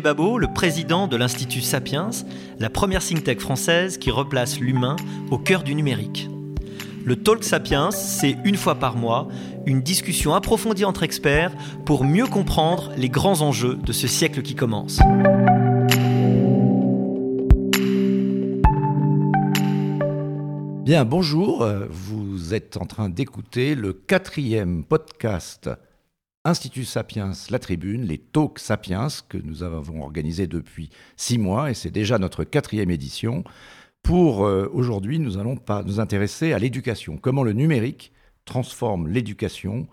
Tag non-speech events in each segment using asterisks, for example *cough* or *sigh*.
Babot, le président de l'Institut Sapiens, la première think tank française qui replace l'humain au cœur du numérique. Le Talk Sapiens, c'est une fois par mois une discussion approfondie entre experts pour mieux comprendre les grands enjeux de ce siècle qui commence. Bien, bonjour, vous êtes en train d'écouter le quatrième podcast Institut Sapiens, la tribune, les Talks Sapiens, que nous avons organisé depuis six mois, et c'est déjà notre quatrième édition. Pour euh, aujourd'hui, nous allons pas nous intéresser à l'éducation, comment le numérique transforme l'éducation?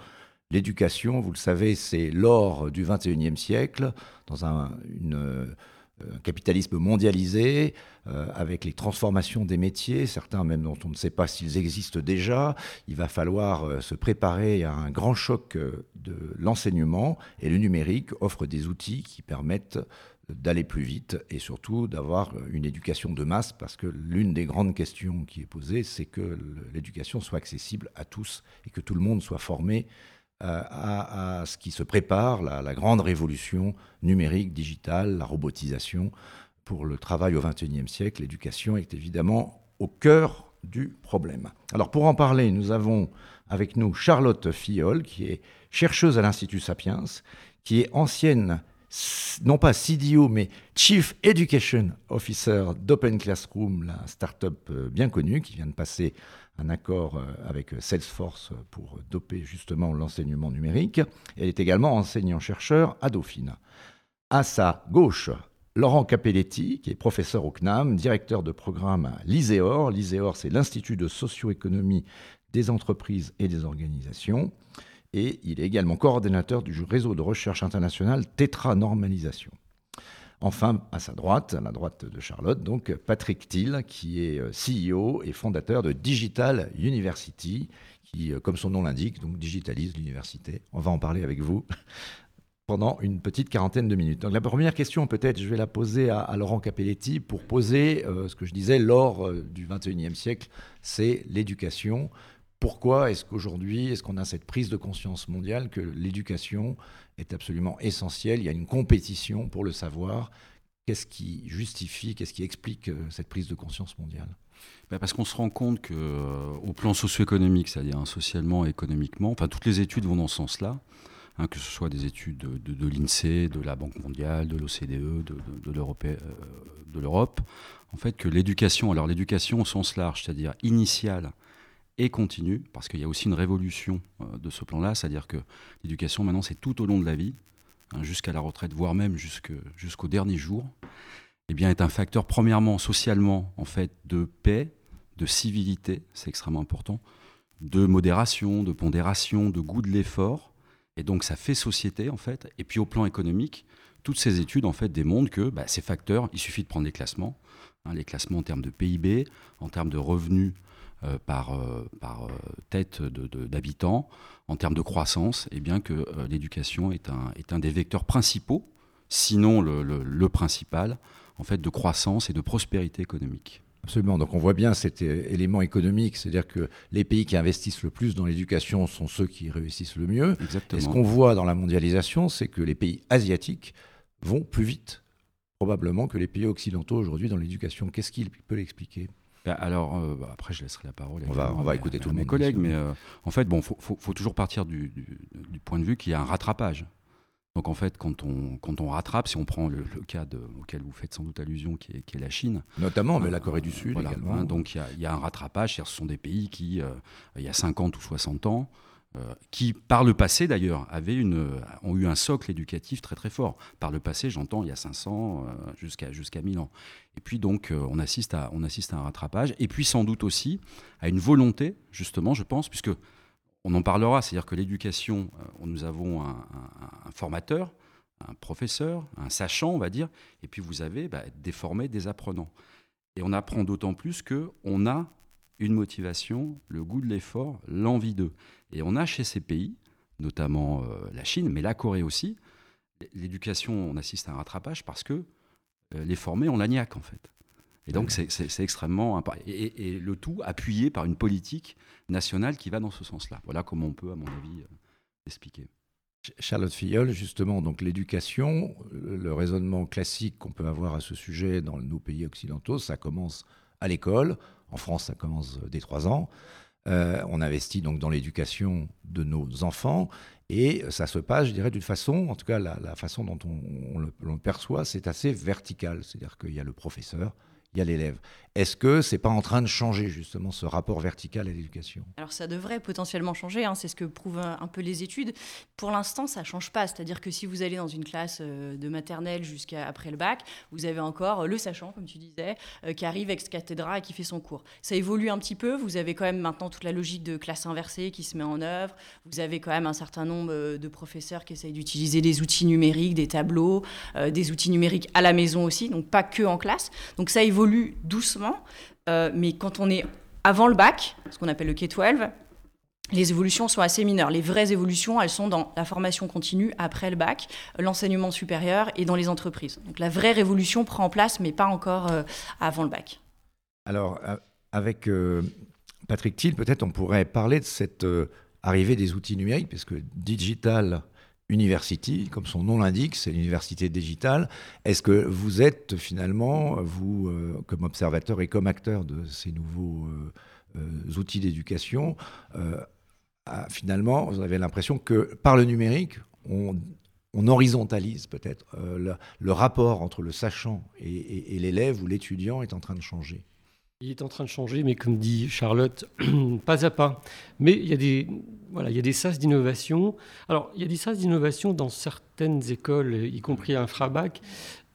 L'éducation, vous le savez, c'est l'or du 21e siècle, dans un, une un capitalisme mondialisé, euh, avec les transformations des métiers, certains même dont on ne sait pas s'ils existent déjà. Il va falloir euh, se préparer à un grand choc euh, de l'enseignement et le numérique offre des outils qui permettent d'aller plus vite et surtout d'avoir une éducation de masse parce que l'une des grandes questions qui est posée, c'est que l'éducation soit accessible à tous et que tout le monde soit formé à, ce qui se prépare, la, grande révolution numérique, digitale, la robotisation. Pour le travail au XXIe siècle, l'éducation est évidemment au cœur du problème. Alors pour en parler, nous avons avec nous Charlotte Fiol, qui est chercheuse à l'Institut Sapiens, qui est ancienne, non pas CDO, mais Chief Education Officer d'Open Classroom, la start-up euh, bien connue, qui vient de passer un accord euh, avec Salesforce pour doper justement l'enseignement numérique. Elle est également enseignant-chercheur à Dauphine. À sa gauche, Laurent Capelletti, qui est professeur au CNAM, directeur de programme à l'ISEOR. L'ISEOR, c'est l'Institut de socio-économie des entreprises et des organisations. Et il est également coordinateur du réseau de recherche internationale Tetra Normalisation. Enfin, à sa droite, à la droite de Charlotte, donc Patrick Thiel, qui est euh, CEO et fondateur de Digital University, qui, euh, comme son nom l'indique, digitalise l'université. On va en parler avec vous *laughs* pendant une petite quarantaine de minutes. La première question, peut-être, je vais la poser à, Laurent Capelletti pour poser euh, ce que je disais, l'or du 21e siècle, c'est l'éducation. Pourquoi est-ce qu'aujourd'hui, est-ce qu'on a cette prise de conscience mondiale que l'éducation est absolument essentielle Il y a une compétition pour le savoir. Qu'est-ce qui justifie, qu'est-ce qui explique euh, cette prise de conscience mondiale? Ben, parce qu'on se rend compte que, euh, au plan socio-économique, c'est-à-dire hein, socialement économiquement, enfin toutes les études vont dans ce sens-là, hein, que ce soit des études de, l'INSEE, de la Banque mondiale, de l'OCDE, de, euh, de l'Europe, en fait que l'éducation, alors l'éducation au sens large, c'est-à-dire initiale et continue, parce qu'il y a aussi une révolution euh, de ce plan-là, c'est-à-dire que l'éducation maintenant c'est tout au long de la vie, hein, jusqu'à la retraite, voire même jusqu'au dernier jour, eh bien est un facteur premièrement socialement en fait de paix, de civilité, c'est extrêmement important, de modération, de pondération, de goût de l'effort, et donc ça fait société en fait. Et puis au plan économique, toutes ces études en fait démontrent que bah, ces facteurs, il suffit de prendre les classements, hein, les classements en termes de PIB, en termes de revenus euh, par, euh, par euh, tête d'habitants en termes de croissance, et eh bien que l'éducation est un, est un des vecteurs principaux, sinon le, le, principal, en fait, de croissance et de prospérité économique. Absolument. Donc on voit bien cet élément économique, c'est-à-dire que les pays qui investissent le plus dans l'éducation sont ceux qui réussissent le mieux. Exactement. Et ce qu'on voit dans la mondialisation, c'est que les pays asiatiques vont plus vite, probablement, que les pays occidentaux aujourd'hui dans l'éducation. Qu'est-ce qui peut l'expliquer bah, alors, euh, bah, après, je laisserai la parole. On va, on va écouter tous mes collègues, mais euh, en fait, bon, faut, faut, toujours partir du, du, point de vue qu'il y a un rattrapage. Donc, en fait, quand on, quand on rattrape, si on prend le, cas de, auquel vous faites sans doute allusion, qui est, qui est la Chine. Notamment, mais la Corée du Sud également. Hein, donc, il y, y, a, un rattrapage. Ce sont des pays qui, euh, il y a 50 ou 60 ans, euh, qui, par le passé d'ailleurs, une, ont eu un socle éducatif très très fort. Par le passé, j'entends, il y a 500 euh, jusqu'à jusqu'à 1000 ans. Et puis donc, euh, on, assiste à, on assiste à un rattrapage. Et puis sans doute aussi à une volonté, justement, je pense, puisque on en parlera, c'est-à-dire que l'éducation, nous avons un, formateur, un professeur, un sachant, on va dire, et puis vous avez bah, des formés, des apprenants. Et on apprend d'autant plus qu'on a une motivation, le goût de l'effort, l'envie d'eux. Et on a chez ces pays, notamment euh, la Chine, mais la Corée aussi, l'éducation, on assiste à un rattrapage parce que euh, les formés ont l'agnac en fait. Et donc c'est extrêmement et, et, le tout appuyé par une politique nationale qui va dans ce sens-là. Voilà comment on peut, à mon avis, euh, expliquer. Charlotte Filleul, justement, donc l'éducation, le raisonnement classique qu'on peut avoir à ce sujet dans nos pays occidentaux, ça commence à l'école. En France, ça commence dès 3 ans. Euh, on investit donc dans l'éducation de nos enfants et ça se passe, je dirais, d'une façon, en tout cas la, façon dont on, le, perçoit, c'est assez vertical. C'est-à-dire qu'il y a le professeur, il y a l'élève. Est-ce que c'est pas en train de changer justement ce rapport vertical à l'éducation? Alors ça devrait potentiellement changer, hein, c'est ce que prouvent un, peu les études. Pour l'instant, ça change pas. C'est-à-dire que si vous allez dans une classe euh, de maternelle jusqu'à après le bac, vous avez encore le sachant, comme tu disais, euh, qui arrive ex cathedra et qui fait son cours. Ça évolue un petit peu. Vous avez quand même maintenant toute la logique de classe inversée qui se met en œuvre. Vous avez quand même un certain nombre euh, de professeurs qui essayent d'utiliser des outils numériques, des tableaux, des outils numériques à la maison aussi, donc pas que en classe. Donc ça évolue doucement euh, mais quand on est avant le bac, ce qu'on appelle le K-12, les évolutions sont assez mineures. Les vraies évolutions, elles sont dans la formation continue après le bac, l'enseignement supérieur et dans les entreprises. Donc la vraie révolution prend en place, mais pas encore euh, avant le bac. Alors, avec euh, Patrick Thiel, peut-être on pourrait parler de cette arrivée des outils numériques, puisque digital University, comme son nom l'indique, c'est l'université digitale. Est-ce que vous êtes finalement, vous, euh, comme observateur et comme acteur de ces nouveaux euh, euh, outils d'éducation, finalement, vous avez l'impression que par le numérique, on, horizontalise peut-être le, rapport entre le sachant et l'élève ou l'étudiant est en train de changer? Il est en train de changer, mais comme dit Charlotte, *clears throat* pas à pas. Mais il y a des, voilà, il y a des sas d'innovation. Alors, il y a des sas d'innovation dans certaines écoles, y compris à Infrabac.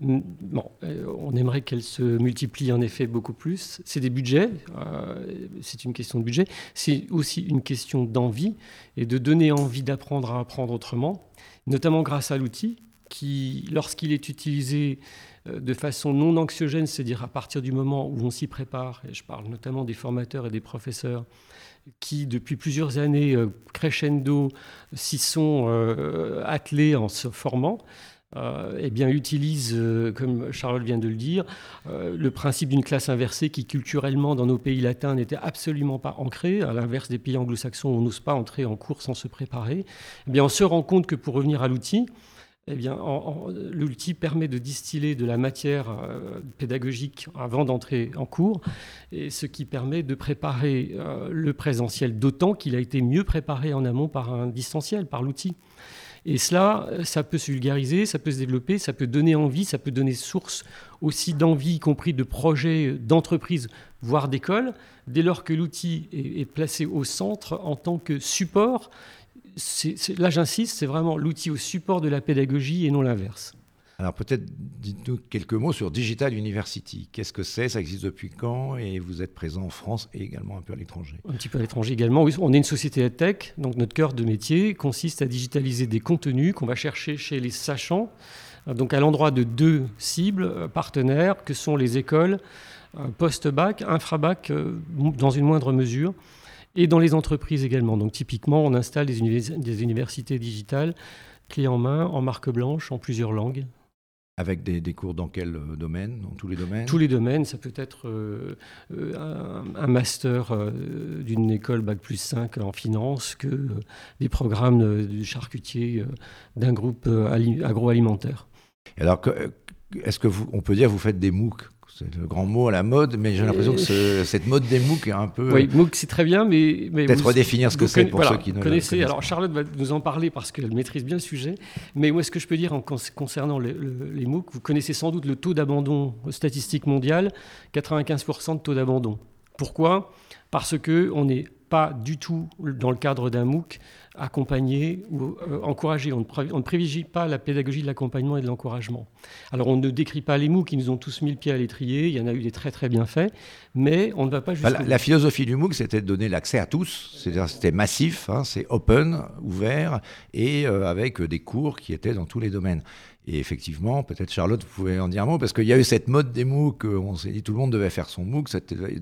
Bon, euh, on aimerait qu'elles se multiplient en effet beaucoup plus. C'est des budgets, euh, c'est une question de budget. C'est aussi une question d'envie et de donner envie d'apprendre à apprendre autrement, notamment grâce à l'outil qui, lorsqu'il est utilisé de façon non anxiogène, c'est-à-dire à partir du moment où on s'y prépare, et je parle notamment des formateurs et des professeurs, qui depuis plusieurs années, euh, crescendo, s'y sont euh, attelés en se formant, eh bien, utilisent, comme Charlotte vient de le dire, le principe d'une classe inversée qui, culturellement, dans nos pays latins, n'était absolument pas ancré. À l'inverse des pays anglo-saxons, on n'ose pas entrer en cours sans se préparer. Eh bien, on se rend compte que pour revenir à l'outil, eh bien, l'outil permet de distiller de la matière euh, pédagogique avant d'entrer en cours, et ce qui permet de préparer euh, le présentiel, d'autant qu'il a été mieux préparé en amont par un distanciel, par l'outil. Et cela, ça peut se vulgariser, ça peut se développer, ça peut donner envie, ça peut donner source aussi d'envie, y compris de projets d'entreprise, voire d'école, dès lors que l'outil est placé au centre en tant que support là j'insiste, c'est vraiment l'outil au support de la pédagogie et non l'inverse. Alors peut-être dites-nous quelques mots sur Digital University. Qu'est-ce que c'est? Ça existe depuis quand? Et vous êtes présent en France et également un peu à l'étranger Un petit peu à l'étranger également. Oui, on est une société tech, donc notre cœur de métier consiste à digitaliser des contenus qu'on va chercher chez les sachants, donc à l'endroit de deux cibles euh, partenaires que sont les écoles euh, post-bac, infra-bac euh, dans une moindre mesure et dans les entreprises également. Donc typiquement, on installe des, des universités digitales, clés en main, en marque blanche, en plusieurs langues. Avec des, des, cours dans quel euh, domaine? Dans tous les domaines? Tous les domaines. Ça peut être euh, euh, un, master d'une école Bac plus 5 en finance que des programmes de charcutier d'un groupe agroalimentaire. Alors, est-ce que vous, on peut dire que vous faites des MOOC? C'est le grand mot à la mode, mais j'ai l'impression que cette mode des MOOC est un peu. Oui, MOOC c'est très bien, mais. mais Peut-être redéfinir ce que c'est pour ceux qui ne connaissez. Alors Charlotte va nous en parler parce qu'elle maîtrise bien le sujet. Mais moi, ce que je peux dire en concernant les, les MOOC, vous connaissez sans doute le taux d'abandon statistique mondial 95% de taux d'abandon. Pourquoi? Parce qu'on n'est pas du tout dans le cadre d'un MOOC accompagner ou euh, encourager. On ne, privilégie pas la pédagogie de l'accompagnement et de l'encouragement. Alors on ne décrit pas les MOOC qui nous ont tous mis le pied à l'étrier, il y en a eu des très très bien faits, mais on ne va pas juste... la, philosophie du MOOC, c'était de donner l'accès à tous, c'est-à-dire c'était massif, hein, c'est open, ouvert, et euh, avec des cours qui étaient dans tous les domaines. Et effectivement, peut-être Charlotte, vous pouvez en dire un mot, parce qu'il y a eu cette mode des MOOC, on s'est dit tout le monde devait faire son MOOC.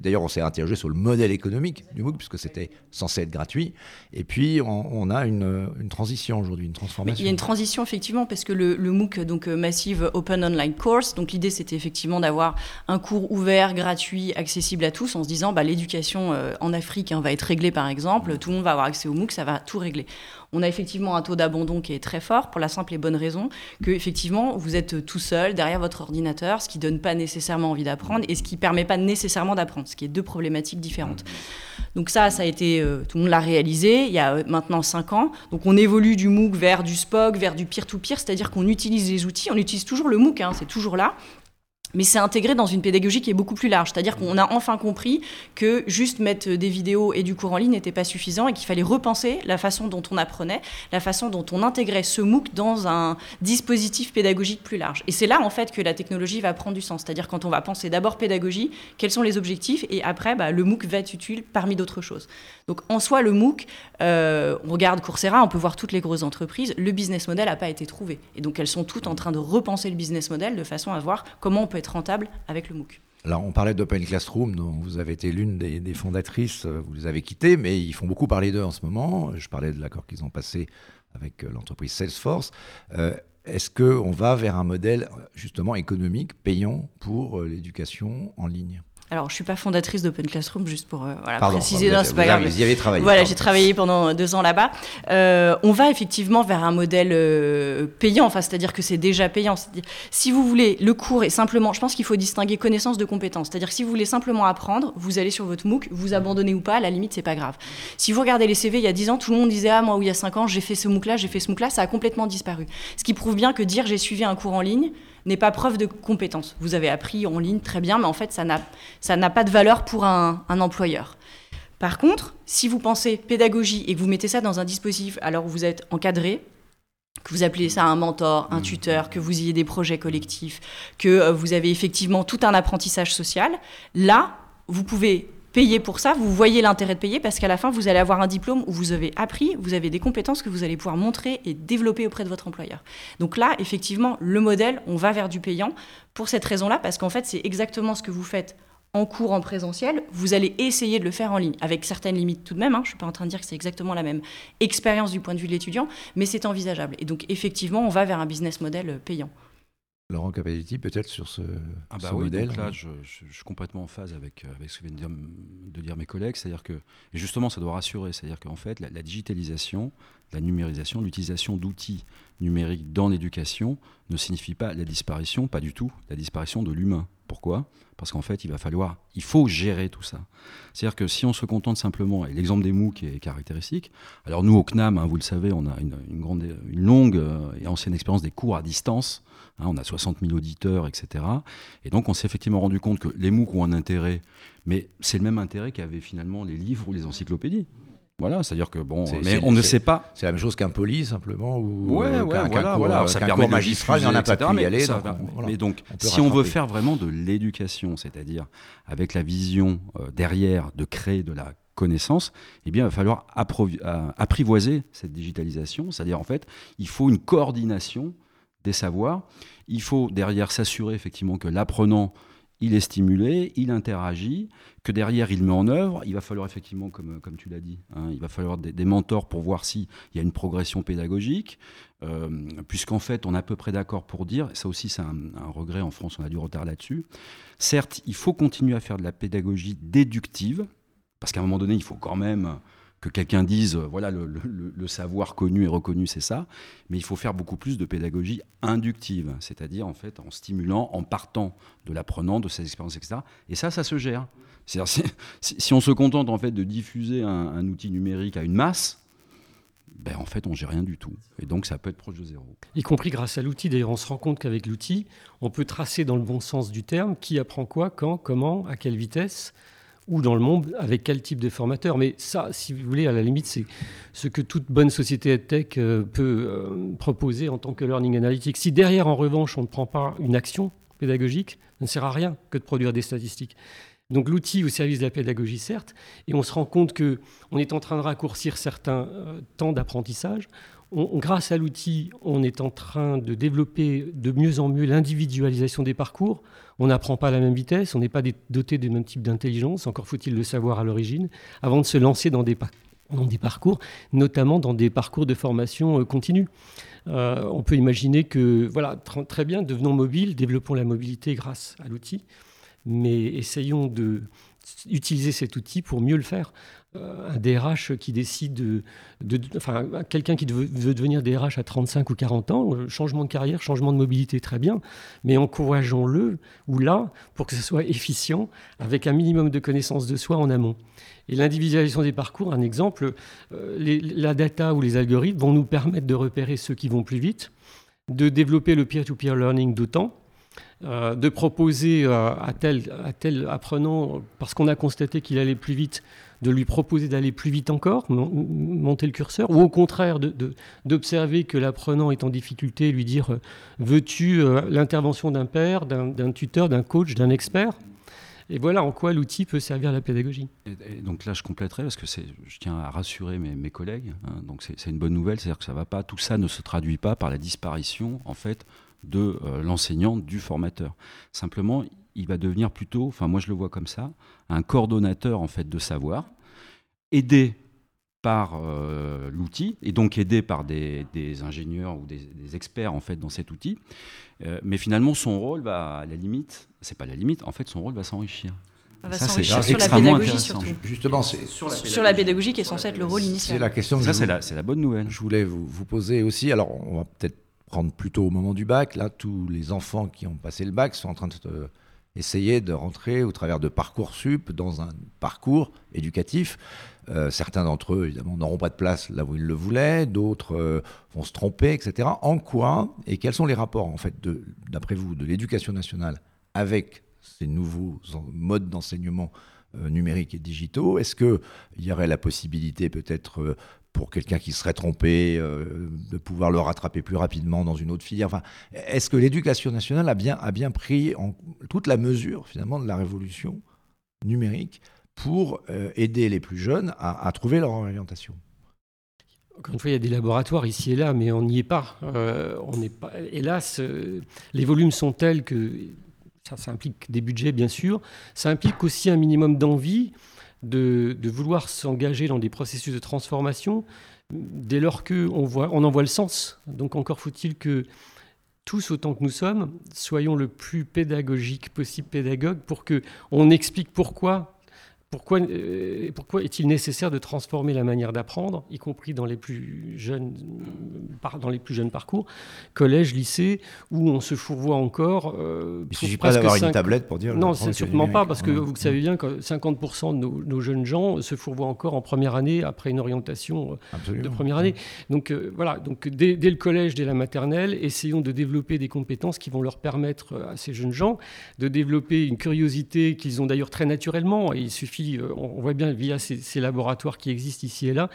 D'ailleurs, on s'est interrogé sur le modèle économique du MOOC, puisque c'était censé être gratuit. Et puis, on, a une, transition aujourd'hui, une transformation. il y a une transition, effectivement, parce que le, MOOC, donc euh, Massive Open Online Course, donc l'idée, c'était effectivement d'avoir un cours ouvert, gratuit, accessible à tous, en se disant, bah, l'éducation euh, en Afrique hein, va être réglée, par exemple, tout le monde va avoir accès au MOOC, ça va tout régler on a effectivement un taux d'abandon qui est très fort pour la simple et bonne raison que effectivement vous êtes tout seul derrière votre ordinateur, ce qui donne pas nécessairement envie d'apprendre et ce qui permet pas nécessairement d'apprendre, ce qui est deux problématiques différentes. Donc ça, ça a été, euh, tout le monde l'a réalisé il y a euh, maintenant cinq ans. Donc on évolue du MOOC vers du SPOC, vers du peer-to-peer, cest à dire qu'on utilise les outils, on utilise toujours le MOOC, hein, c'est toujours là, mais c'est intégré dans une pédagogie qui est beaucoup plus large. C'est-à-dire qu'on a enfin compris que juste mettre des vidéos et du cours en ligne n'était pas suffisant et qu'il fallait repenser la façon dont on apprenait, la façon dont on intégrait ce MOOC dans un dispositif pédagogique plus large. Et c'est là, en fait, que la technologie va prendre du sens. C'est-à-dire quand on va penser d'abord pédagogie, quels sont les objectifs, et après, bah, le MOOC va être utile parmi d'autres choses. Donc en soi, le MOOC, euh, on regarde Coursera, on peut voir toutes les grosses entreprises, le business model n'a pas été trouvé. Et donc elles sont toutes en train de repenser le business model de façon à voir comment on peut être rentable avec le MOOC. Alors, on parlait d'Open Classroom, dont vous avez été l'une des, fondatrices, euh, vous les avez quittés, mais ils font beaucoup parler d'eux en ce moment. Je parlais de l'accord qu'ils ont passé avec euh, l'entreprise Salesforce. Euh, est-ce qu'on va vers un modèle justement économique, payant pour l'éducation en ligne? Alors, je suis pas fondatrice d'Open Classroom, juste pour euh, voilà, préciser. Non, c'est pas grave. Vous y avez travaillé. Voilà, j'ai travaillé pendant deux ans là-bas. Euh, on va effectivement vers un modèle euh, payant, enfin, c'est-à-dire que c'est déjà payant. Si vous voulez, le cours est simplement. Je pense qu'il faut distinguer connaissance de compétence. C'est-à-dire que si vous voulez simplement apprendre, vous allez sur votre MOOC, vous abandonnez ou pas, à la limite, c'est pas grave. Si vous regardez les CV, il y a dix ans, tout le monde disait ah moi, ou il y a cinq ans, j'ai fait ce MOOC-là, j'ai fait ce MOOC-là, ça a complètement disparu. Ce qui prouve bien que dire j'ai suivi un cours en ligne n'est pas preuve de compétence. Vous avez appris en ligne très bien, mais en fait, ça n'a pas de valeur pour un, employeur. Par contre, si vous pensez pédagogie et que vous mettez ça dans un dispositif alors où vous êtes encadré, que vous appelez ça un mentor, un mmh. tuteur, que vous ayez des projets collectifs, que euh, vous avez effectivement tout un apprentissage social, là, vous pouvez payer pour ça, vous voyez l'intérêt de payer parce qu'à la fin, vous allez avoir un diplôme où vous avez appris, vous avez des compétences que vous allez pouvoir montrer et développer auprès de votre employeur. Donc là, effectivement, le modèle, on va vers du payant pour cette raison-là, parce qu'en fait, c'est exactement ce que vous faites en cours en présentiel, vous allez essayer de le faire en ligne, avec certaines limites tout de même. Hein. Je ne suis pas en train de dire que c'est exactement la même expérience du point de vue de l'étudiant, mais c'est envisageable. Et donc, effectivement, on va vers un business model payant. Laurent Capelletti, peut-être sur ce, ah bah modèle donc là, je, suis complètement en phase avec, euh, avec ce que viennent de dire, mes collègues. C'est-à-dire que, et justement, ça doit rassurer. C'est-à-dire qu'en fait, la, digitalisation, la numérisation, l'utilisation d'outils numériques dans l'éducation ne signifie pas la disparition, pas du tout, la disparition de l'humain. Pourquoi? Parce qu'en fait, il va falloir, il faut gérer tout ça. C'est-à-dire que si on se contente simplement, et l'exemple des MOOC est caractéristique, alors nous au CNAM, hein, vous le savez, on a une, grande, une longue euh, et ancienne expérience des cours à distance Hein, on a 60 000 auditeurs, etc. Et donc on s'est effectivement rendu compte que les MOOC ont un intérêt, mais c'est le même intérêt qu'avaient finalement les livres ou les encyclopédies. Voilà, c'est-à-dire que bon, mais on ne sait pas. C'est la même chose qu'un poli simplement ou ouais, ouais, voilà, voilà. ça permet magistral, il n'y en a pas pu y aller. mais donc, si on veut faire vraiment de l'éducation, c'est-à-dire avec la vision euh, derrière de créer de la connaissance, eh bien, il va falloir euh, apprivoiser cette digitalisation. C'est-à-dire, en fait, il faut une coordination des savoirs. Il faut derrière s'assurer effectivement que l'apprenant, il est stimulé, il interagit, que derrière il met en œuvre. Il va falloir effectivement, comme, tu l'as dit, hein, il va falloir des, mentors pour voir s'il y a une progression pédagogique, euh, puisqu'en fait on est à peu près d'accord pour dire, ça aussi c'est un, regret en France, on a du retard là-dessus, certes il faut continuer à faire de la pédagogie déductive, parce qu'à un moment donné il faut quand même que quelqu'un dise, euh, voilà, le, savoir connu et reconnu, c'est ça, mais il faut faire beaucoup plus de pédagogie inductive, c'est-à-dire en fait en stimulant, en partant de l'apprenant, de ses expériences, etc. Et ça, ça se gère. Si, si, on se contente en fait de diffuser un, outil numérique à une masse, ben, en fait, on ne gère rien du tout. Et donc, ça peut être proche de zéro. Y compris grâce à l'outil. D'ailleurs, on se rend compte qu'avec l'outil, on peut tracer dans le bon sens du terme qui apprend quoi, quand, comment, à quelle vitesse ou dans le monde, avec quel type de formateur. Mais ça, si vous voulez, à la limite, c'est ce que toute bonne société EdTech euh, peut euh, proposer en tant que learning analytics. Si derrière, en revanche, on ne prend pas une action pédagogique, ça ne sert à rien que de produire des statistiques. Donc l'outil au service de la pédagogie, certes, et on se rend compte que on est en train de raccourcir certains euh, temps d'apprentissage, grâce à l'outil, on est en train de développer de mieux en mieux l'individualisation des parcours. On n'apprend pas à la même vitesse, on n'est pas doté du même type d'intelligence, encore faut-il le savoir à l'origine, avant de se lancer dans des, des parcours, notamment dans des parcours de formation euh, continue. Euh, on peut imaginer que, voilà, très bien, devenons mobiles, développons la mobilité grâce à l'outil, mais essayons d'utiliser cet outil pour mieux le faire. Euh, un DRH qui décide de, enfin, quelqu'un qui veut, devenir DRH à 35 ou 40 ans, changement de carrière, changement de mobilité, très bien, mais encourageons-le ou là pour que ce soit efficient, avec un minimum de connaissances de soi en amont. Et l'individualisation des parcours, un exemple, euh, la data ou les algorithmes vont nous permettre de repérer ceux qui vont plus vite, de développer le peer-to-peer learning d'autant, euh, de proposer euh, à, tel, à tel apprenant, parce qu'on a constaté qu'il allait plus vite, de lui proposer d'aller plus vite encore, monter le curseur, ou au contraire d'observer que l'apprenant est en difficulté, lui dire veux-tu l'intervention d'un père, d'un tuteur, d'un coach, d'un expert? Et voilà en quoi l'outil peut servir la pédagogie. Et, donc là, je compléterai parce que je tiens à rassurer mes, collègues. Hein. donc c'est une bonne nouvelle, c'est-à-dire que ça va pas, tout ça ne se traduit pas par la disparition en fait de euh, l'enseignant, du formateur. Simplement, il va devenir plutôt, enfin moi je le vois comme ça, un coordonnateur en fait de savoir, aidé par euh, l'outil et donc aidé par des, ingénieurs ou des, experts en fait dans cet outil. Euh, mais finalement, son rôle va à la limite, c'est pas la limite, en fait, son rôle va s'enrichir. Va s'enrichir sur la pédagogie surtout. Justement, c'est sur, la pédagogie qui est censée être le rôle initial. C'est la question. Ça, c'est la, la, bonne nouvelle. Je voulais vous, vous poser aussi. Alors, on va peut-être prendre plutôt au moment du bac. Là, tous les enfants qui ont passé le bac sont en train de essayer de rentrer au travers de parcours sup dans un parcours éducatif. Euh, certains d'entre eux, évidemment, n'auront pas de place là où ils le voulaient, d'autres euh, vont se tromper, etc. En quoi et quels sont les rapports, en fait, d'après vous, de l'éducation nationale avec ces nouveaux modes d'enseignement euh, numériques et digitaux? Est-ce qu'il y aurait la possibilité peut-être pour quelqu'un qui serait trompé, de pouvoir le rattraper plus rapidement dans une autre filière. Enfin, Est-ce que l'éducation nationale a bien, a bien pris toute la mesure finalement de la révolution numérique pour euh, aider les plus jeunes à, trouver leur orientation? Encore une fois, il y a des laboratoires ici et là, mais on n'y est pas. Euh, on n'est pas. Hélas, euh, les volumes sont tels que ça, implique des budgets, bien sûr. Ça implique aussi un minimum d'envie de, vouloir s'engager dans des processus de transformation dès lors qu'on on en voit le sens. Donc encore faut-il que tous autant que nous sommes, soyons le plus pédagogique possible pédagogue pour que on explique pourquoi pourquoi, euh, pourquoi est-il nécessaire de transformer la manière d'apprendre, y compris dans les plus jeunes, dans les plus jeunes parcours, collège, lycée, où on se fourvoie encore euh, Il ne suffit pas d'avoir une tablette pour dire. Non, c'est sûrement pas, parce que vous savez bien que 50% de nos, jeunes gens se fourvoient encore en première année après une orientation euh, de première année. Donc voilà, donc dès, dès, le collège, dès la maternelle, essayons de développer des compétences qui vont leur permettre à ces jeunes gens de développer une curiosité qu'ils ont d'ailleurs très naturellement. Et il suffit euh, on voit bien via ces, laboratoires qui existent ici et là,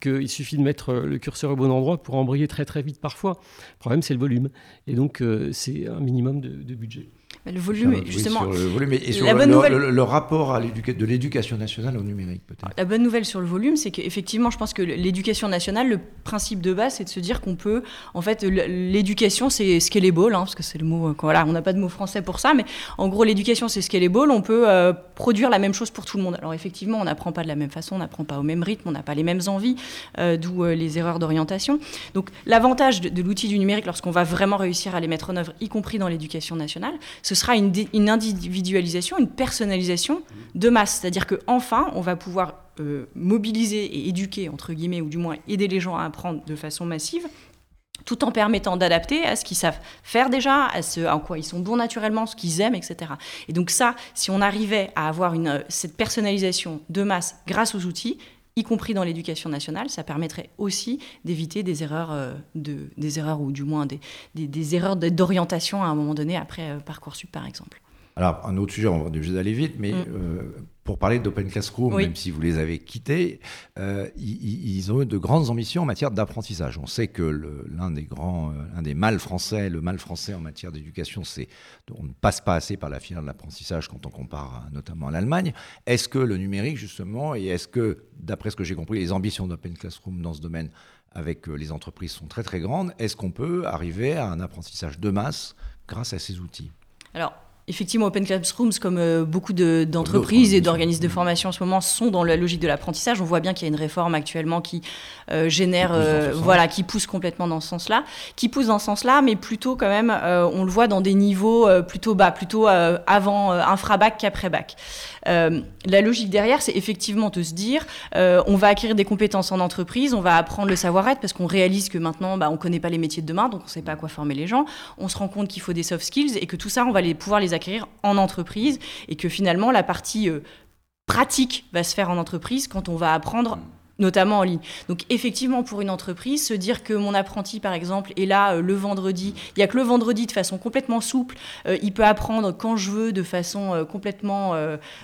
qu'il suffit de mettre euh, le curseur au bon endroit pour embrayer très très vite parfois. Le problème, c'est le volume. Et donc, euh, c'est un minimum de budget. Le volume, justement. sur le volume et sur le, rapport à de l'éducation nationale au numérique, peut-être. La bonne nouvelle sur le volume, c'est qu'effectivement, je pense que l'éducation nationale, le principe de base, c'est de se dire qu'on peut. En fait, l'éducation, c'est scalable, hein, parce que c'est le mot. Voilà, on n'a pas de mot français pour ça, mais en gros, l'éducation, c'est scalable. On peut euh, produire la même chose pour tout le monde. Alors, effectivement, on n'apprend pas de la même façon, on n'apprend pas au même rythme, on n'a pas les mêmes envies, euh, d'où euh, les erreurs d'orientation. Donc, l'avantage de, de l'outil du numérique, lorsqu'on va vraiment réussir à les mettre en œuvre, y compris dans l'éducation nationale, ce sera une, individualisation, une personnalisation de masse. C'est-à-dire qu'enfin, on va pouvoir euh, mobiliser et éduquer, entre guillemets, ou du moins aider les gens à apprendre de façon massive, tout en permettant d'adapter à ce qu'ils savent faire déjà, à ce en quoi ils sont bons naturellement, ce qu'ils aiment, etc. Et donc ça, si on arrivait à avoir cette personnalisation de masse grâce aux outils, y compris dans l'éducation nationale, ça permettrait aussi d'éviter des erreurs, euh, de, des erreurs ou du moins des, des, erreurs d'orientation à un moment donné après euh, Parcoursup par exemple. Alors, un autre sujet, on va obligé d'aller vite, mais mm. euh, pour parler d'Open Classroom, même si vous les avez quittés, euh, ils, ont eu de grandes ambitions en matière d'apprentissage. On sait que l'un des grands, euh, des mâles français, le mal français en matière d'éducation, c'est on ne passe pas assez par la filière de l'apprentissage quand on compare notamment à l'Allemagne. Est-ce que le numérique, justement, et est-ce que, d'après ce que j'ai compris, les ambitions d'Open Classroom dans ce domaine avec les entreprises sont très très grandes. Est-ce qu'on peut arriver à un apprentissage de masse grâce à ces outils? Alors, Effectivement, Open Classrooms, comme euh, beaucoup d'entreprises et d'organismes de formation en ce moment, sont dans la logique de l'apprentissage. On voit bien qu'il y a une réforme actuellement qui euh, génère, euh, voilà, qui pousse complètement dans ce sens-là, qui pousse dans ce sens-là, mais plutôt quand même, on le voit dans des niveaux plutôt bas, plutôt avant infra-bac qu'après-bac. la logique derrière, c'est effectivement de se dire, on va acquérir des compétences en entreprise, on va apprendre le savoir-être parce qu'on réalise que maintenant, bah, on ne connaît pas les métiers de demain, donc on ne sait pas à quoi former les gens. On se rend compte qu'il faut des soft skills et que tout ça, on va les, pouvoir les acquérir en entreprise et que finalement la partie euh, pratique va se faire en entreprise quand on va apprendre notamment en ligne. Donc effectivement, pour une entreprise, se dire que mon apprenti, par exemple, est là euh, le vendredi, il n'y a que le vendredi de façon complètement souple, euh, il peut apprendre quand je veux, de façon euh, complètement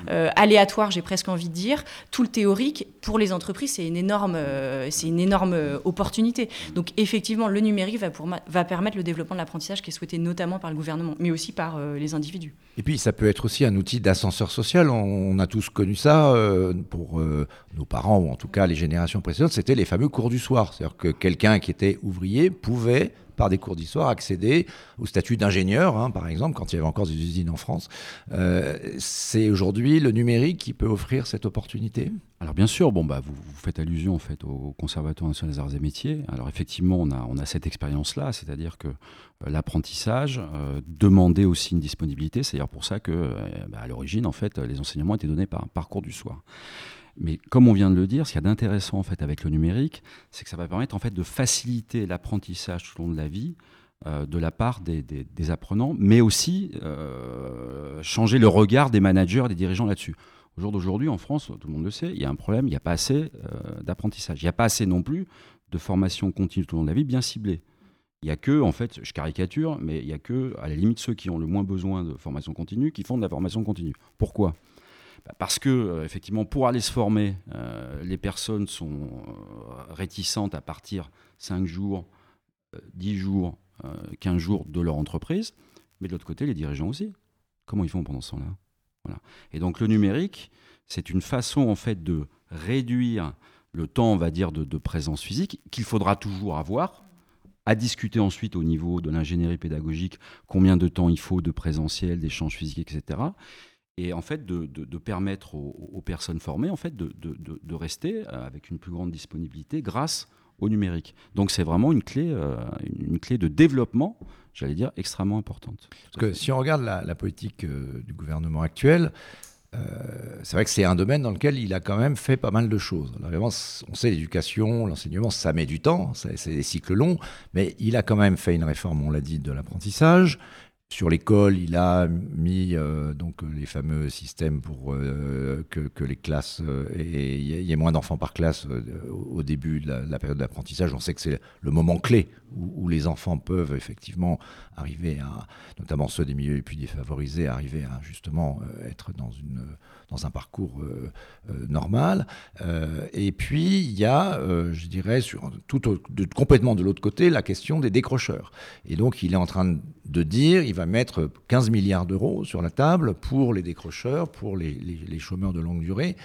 aléatoire, j'ai presque envie de dire. Tout le théorique, pour les entreprises, c'est une énorme, c'est une énorme opportunité. Donc effectivement, le numérique va, pour va permettre le développement de l'apprentissage qui est souhaité notamment par le gouvernement, mais aussi par les individus. Et puis, ça peut être aussi un outil d'ascenseur social. On, a tous connu ça pour nos parents, ou en tout cas les générations précédentes, c'était les fameux cours du soir. C'est-à-dire que quelqu'un qui était ouvrier pouvait, par des cours d'histoire, accéder au statut d'ingénieur, hein, par exemple, quand il y avait encore des usines en France. Euh, c'est aujourd'hui le numérique qui peut offrir cette opportunité? Alors bien sûr, bon, bah, vous, faites allusion en fait, au Conservatoire national des arts et métiers. Alors effectivement, on a, on a cette expérience-là, c'est-à-dire que euh, l'apprentissage euh, demandait aussi une disponibilité. C'est d'ailleurs pour ça que, bah, l'origine, en fait, les enseignements étaient donnés par un parcours du soir. Mais comme on vient de le dire, ce qu'il y a d'intéressant en fait avec le numérique, c'est que ça va permettre en fait de faciliter l'apprentissage tout au long de la vie euh, de la part des, apprenants, mais aussi euh, changer le regard des managers des dirigeants là-dessus. Au jour d'aujourd'hui, en France, tout le monde le sait, il y a un problème, il n'y a pas assez euh, d'apprentissage. Il n'y a pas assez non plus de formation continue tout au long de la vie bien ciblée. Il n'y a que, en fait, je caricature, mais il n'y a que, à la limite, ceux qui ont le moins besoin de formation continue qui font de la formation continue. Pourquoi? Parce que, euh, effectivement, pour aller se former, euh, les personnes sont euh, réticentes à partir 5 jours, 10 jours, 15 jours de leur entreprise, mais de l'autre côté, les dirigeants aussi. Comment ils font pendant ce temps-là? Voilà. Et donc le numérique, c'est une façon en fait de réduire le temps, on va dire, de, présence physique qu'il faudra toujours avoir, à discuter ensuite au niveau de l'ingénierie pédagogique, combien de temps il faut de présentiel, d'échanges physiques, etc et en fait de, permettre aux, personnes formées en fait de, rester euh, avec une plus grande disponibilité grâce au numérique. Donc c'est vraiment une clé, euh, une clé de développement, j'allais dire, extrêmement importante. Parce que si on regarde la, politique euh, du gouvernement actuel, c'est vrai que c'est un domaine dans lequel il a quand même fait pas mal de choses. on sait l'éducation, l'enseignement, ça met du temps, c'est des cycles longs, mais il a quand même fait une réforme, on l'a dit, de l'apprentissage. Sur l'école, il a mis euh, donc les fameux systèmes pour euh, que, les classes et il y, ait moins d'enfants par classe euh, au début de la, période d'apprentissage. On sait que c'est le moment clé où, les enfants peuvent effectivement arriver à, notamment ceux des milieux les plus défavorisés, arriver à justement être dans une dans un parcours normal. et puis il y a, je dirais, sur tout complètement de l'autre côté, la question des décrocheurs. Et donc il est en train de dire, il va mettre 15 milliards d'euros sur la table pour les décrocheurs, pour les, chômeurs de longue durée.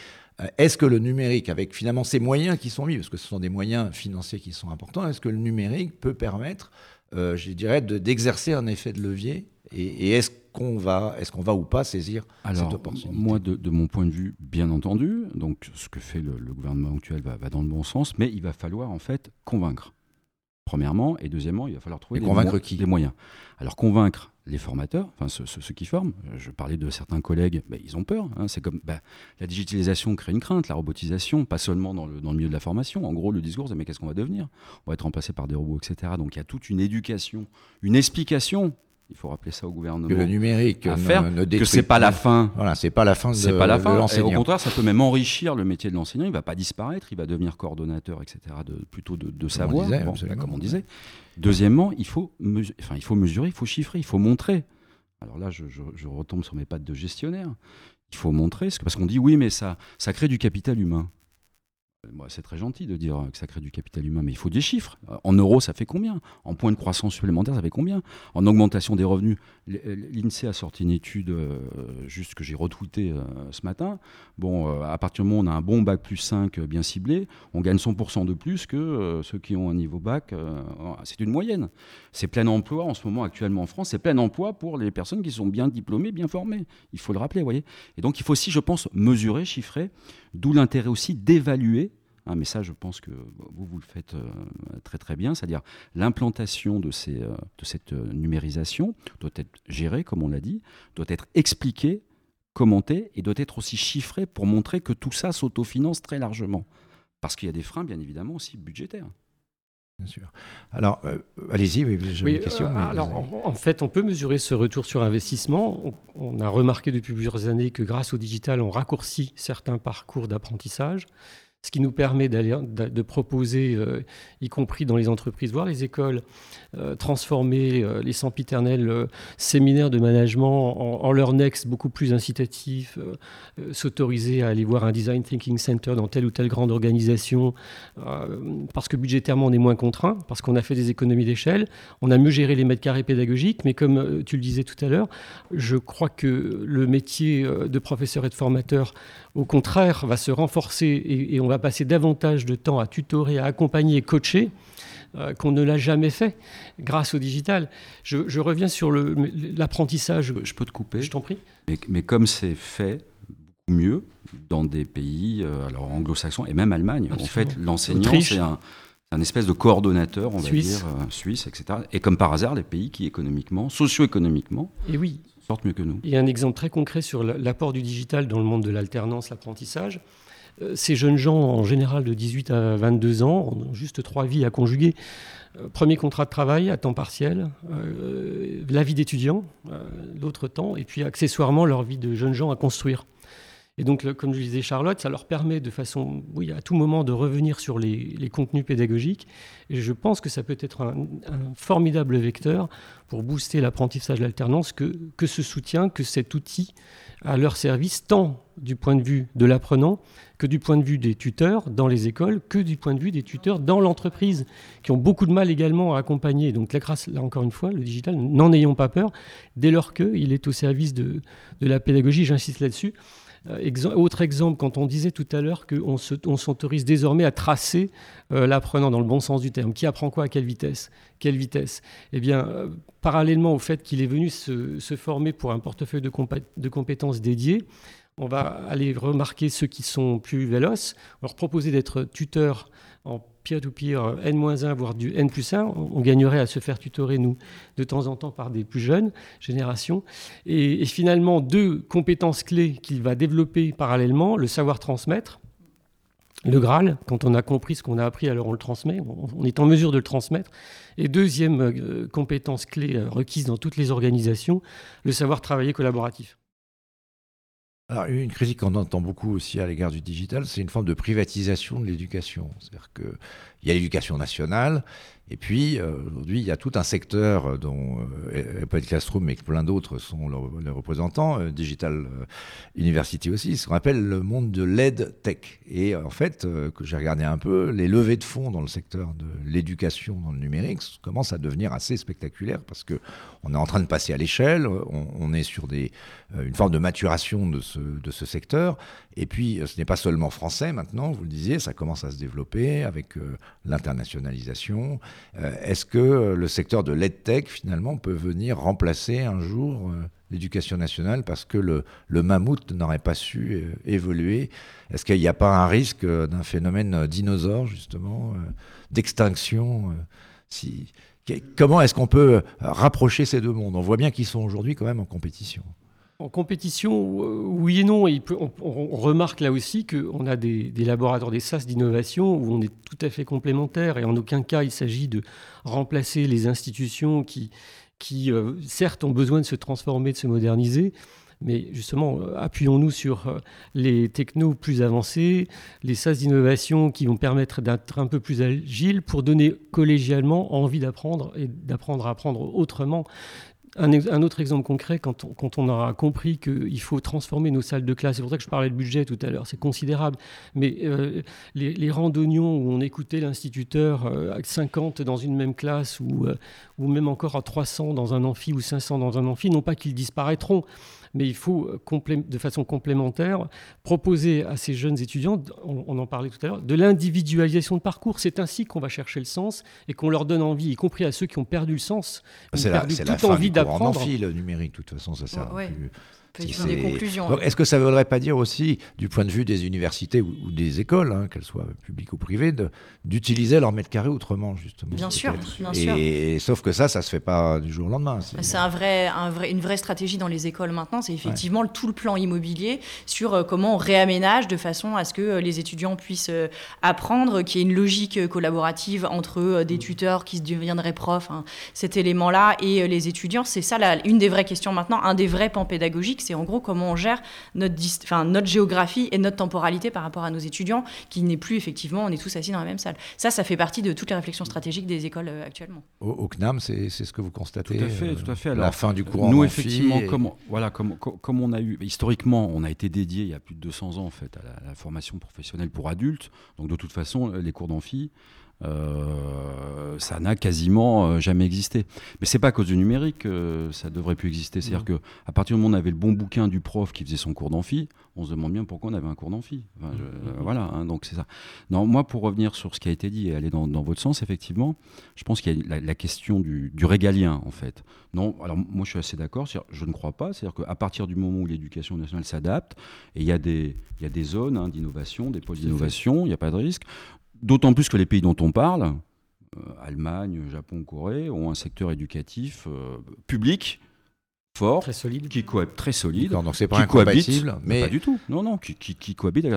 Euh, est-ce que le numérique, avec finalement ces moyens qui sont mis, parce que ce sont des moyens financiers qui sont importants, est-ce que le numérique peut permettre, euh, je dirais, d'exercer un effet de levier Et, est-ce qu'on va, est qu'on va ou pas saisir cette opportunité? Moi, de, mon point de vue, bien entendu, donc ce que fait le, gouvernement actuel va, va, dans le bon sens, mais il va falloir en fait convaincre premièrement, et deuxièmement, il va falloir trouver des, convaincre qui? des moyens. Alors convaincre les formateurs, enfin ceux, qui forment. Je parlais de certains collègues, ben, ils ont peur. Hein. c'est comme ben, la digitalisation crée une crainte, la robotisation, pas seulement dans le, dans le milieu de la formation. En gros, le discours, c'est mais qu'est-ce qu'on va devenir? On va être remplacé par des robots, etc. Donc il y a toute une éducation, une explication il faut rappeler ça au gouvernement. Que le numérique à faire, que c'est pas la fin. Voilà, c'est pas la fin de, pas la fin. au contraire, ça peut même enrichir le métier de l'enseignant. Il va pas disparaître, il va devenir coordonnateur, etc. De, plutôt de, savoir, comme on disait. Deuxièmement, il faut, enfin, il faut mesurer, il faut chiffrer, il faut montrer. Alors là, je, retombe sur mes pattes de gestionnaire. Il faut montrer, parce qu'on dit oui, mais ça, ça crée du capital humain. C'est très gentil de dire que ça crée du capital humain, mais il faut des chiffres. En euros, ça fait combien? En points de croissance supplémentaire, ça fait combien? En augmentation des revenus, l'INSEE a sorti une étude, euh, juste que j'ai retweetée euh, ce matin. Bon, euh, à partir du moment où on a un bon bac plus 5 bien ciblé, on gagne 100% de plus que ceux qui ont un niveau bac. c'est une moyenne. C'est plein emploi en ce moment, actuellement en France, c'est plein emploi pour les personnes qui sont bien diplômées, bien formées. Il faut le rappeler, vous voyez? Et donc, il faut aussi, je pense, mesurer, chiffrer, d'où l'intérêt aussi d'évaluer un mais ça, je pense que vous, vous le faites euh, très très bien, c'est-à-dire l'implantation de, euh, de cette euh, numérisation doit être gérée, comme on l'a dit, doit être expliquée, commentée et doit être aussi chiffrée pour montrer que tout ça s'autofinance très largement. Parce qu'il y a des freins, bien évidemment, aussi budgétaires. Bien sûr. Alors, allez-y, oui, j'ai une question. alors, en, fait, on peut mesurer ce retour sur investissement. On, on, a remarqué depuis plusieurs années que grâce au digital, on raccourcit certains parcours d'apprentissage ce qui nous permet de proposer, euh, y compris dans les entreprises, voire les écoles, euh, transformer euh, les sempiternels séminaires de management en, leur next beaucoup plus incitatifs, s'autoriser à aller voir un design thinking center dans telle ou telle grande organisation, parce que budgétairement on est moins contraint, parce qu'on a fait des économies d'échelle, on a mieux géré les mètres carrés pédagogiques, mais comme tu le disais tout à l'heure, je crois que le métier de professeur et de formateur, au contraire, va se renforcer et, et on va passer davantage de temps à tutorer, à accompagner et coacher euh, qu'on ne l'a jamais fait grâce au digital. Je, reviens sur l'apprentissage. Je peux te couper Je t'en prie. Mais, comme c'est fait beaucoup mieux dans des pays euh, alors anglo-saxons et même Allemagne, en fait, l'enseignant, c'est un, espèce de coordonnateur, on va dire, euh, suisse, etc. Et comme par hasard, les pays qui économiquement, socio-économiquement, et oui sortent mieux que nous. Il y a un exemple très concret sur l'apport du digital dans le monde de l'alternance, l'apprentissage. Euh, ces jeunes gens, en général de 18 à 22 ans, ont juste trois vies à conjuguer. Euh, premier contrat de travail à temps partiel, euh, la vie d'étudiant, l'autre temps, et puis accessoirement leur vie de jeunes gens à construire. Et donc, comme je disais Charlotte, ça leur permet de façon, oui, à tout moment de revenir sur les, contenus pédagogiques. Et je pense que ça peut être un, formidable vecteur pour booster l'apprentissage de l'alternance que, que ce soutien, que cet outil à leur service, tant du point de vue de l'apprenant que du point de vue des tuteurs dans les écoles, que du point de vue des tuteurs dans l'entreprise, qui ont beaucoup de mal également à accompagner. Donc la grâce, là encore une fois, le digital, n'en ayons pas peur, dès lors qu'il est au service de, la pédagogie, j'insiste là-dessus. Euh, autre exemple, quand on disait tout à l'heure qu'on s'autorise désormais à tracer euh, l'apprenant dans le bon sens du terme. Qui apprend quoi à quelle vitesse Quelle vitesse? Eh bien, euh, parallèlement au fait qu'il est venu se, former pour un portefeuille de, de compétences dédiées, on va aller remarquer ceux qui sont plus véloces, leur proposer d'être tuteur en peer-to-peer N-1, voire du N plus 1. On gagnerait à se faire tutorer, nous, de temps en temps par des plus jeunes générations. Et, finalement, deux compétences clés qu'il va développer parallèlement, le savoir transmettre, le Graal, quand on a compris ce qu'on a appris, alors on le transmet, on est en mesure de le transmettre. Et deuxième euh, compétence clé euh, requise dans toutes les organisations, le savoir travailler collaboratif. Alors, une critique qu'on entend beaucoup aussi à l'égard du digital, c'est une forme de privatisation de l'éducation. C'est-à-dire qu'il y a l'éducation nationale, et puis, euh, aujourd'hui, il y a tout un secteur euh, dont euh, Apple Classroom mais plein d'autres sont les représentants, euh, Digital University aussi, ce qu'on appelle le monde de l'aide tech. Et en fait, que j'ai regardé un peu, les levées de fonds dans le secteur de l'éducation dans le numérique commencent à devenir assez spectaculaires parce que on est en train de passer à l'échelle, on, on, est sur des, une forme de maturation de ce, de ce secteur. Et puis, ce n'est pas seulement français maintenant, vous le disiez, ça commence à se développer avec l'internationalisation. Euh, est-ce que le secteur de l'EdTech, finalement, peut venir remplacer un jour euh, l'éducation nationale parce que le, mammouth n'aurait pas su euh, évoluer? Est-ce qu'il n'y a pas un risque d'un phénomène dinosaure, justement, d'extinction si... Comment est-ce qu'on peut rapprocher ces deux mondes? On voit bien qu'ils sont aujourd'hui quand même en compétition. En compétition, euh, oui et non. on, remarque là aussi qu'on a des, laboratoires, des SAS d'innovation où on est tout à fait complémentaires et en aucun cas il s'agit de remplacer les institutions qui, euh, certes, ont besoin de se transformer, de se moderniser. Mais justement, euh, appuyons-nous sur les technos plus avancés, les SAS d'innovation qui vont permettre d'être un peu plus agile pour donner collégialement envie d'apprendre et d'apprendre à apprendre autrement Un, autre exemple concret, quand on, aura compris qu'il faut transformer nos salles de classe, c'est pour ça que je parlais de budget tout à l'heure, c'est considérable, mais euh, les, les où on écoutait l'instituteur à 50 dans une même classe ou, ou même encore à 300 dans un amphi ou 500 dans un amphi, non pas qu'ils disparaîtront, mais il faut, euh, de façon complémentaire, proposer à ces jeunes étudiants, on, en parlait tout à l'heure, de l'individualisation de parcours. C'est ainsi qu'on va chercher le sens et qu'on leur donne envie, y compris à ceux qui ont perdu le sens, qui ont perdu toute envie d'apprendre. C'est le numérique, de toute façon, ça sert plus des conclusions. Est-ce que ça ne voudrait pas dire aussi, du point de vue des universités ou, des écoles, hein, qu'elles soient publiques ou privées, d'utiliser leur mètre carré autrement, justement Bien sûr, bien et, Sauf que ça, ça ne se fait pas du jour au lendemain. C'est un vrai, un vrai, une vraie stratégie dans les écoles maintenant, c'est effectivement tout le plan immobilier sur euh, comment on réaménage de façon à ce que euh, les étudiants puissent euh, apprendre, qu'il y ait une logique collaborative entre des tuteurs qui deviendraient profs, hein, cet élément-là, et les étudiants. C'est ça la, une des vraies questions maintenant, un des vrais pans pédagogiques c'est en gros comment on gère notre, enfin, notre géographie et notre temporalité par rapport à nos étudiants, qui n'est plus effectivement, on est tous assis dans la même salle. Ça, ça fait partie de toutes les réflexions stratégiques des écoles euh, actuellement. Au, CNAM, c'est ce que vous constatez Tout à fait, tout à fait. Alors, la fin du courant Nous, effectivement, comme, voilà, comme, comme on a eu, historiquement, on a été dédié il y a plus de 200 ans en fait à la formation professionnelle pour adultes. Donc de toute façon, les cours d'amphi, euh, ça n'a quasiment euh, jamais existé. Mais c'est pas à cause du numérique que ça devrait plus exister. C'est-à-dire que à partir du moment où on avait le bon bouquin du prof qui faisait son cours d'amphi, on se demande bien pourquoi on avait un cours d'amphi. Enfin, euh, voilà, hein, donc c'est ça. Non, moi, pour revenir sur ce qui a été dit et aller dans, votre sens, effectivement, je pense qu'il y a la, question du, régalien, en fait. Non, alors moi, je suis assez d'accord. Je ne crois pas. C'est-à-dire qu'à partir du moment où l'éducation nationale s'adapte, et il y a des, il y a des zones hein, d'innovation, des pôles d'innovation, il n'y a pas de risque. D'autant plus que les pays dont on parle, euh, Allemagne, Japon, Corée, ont un secteur éducatif euh, public fort, très solide, qui cohabite très solide. donc c'est pas incompatible, mais pas du tout. Non, non, qui, qui, cohabite.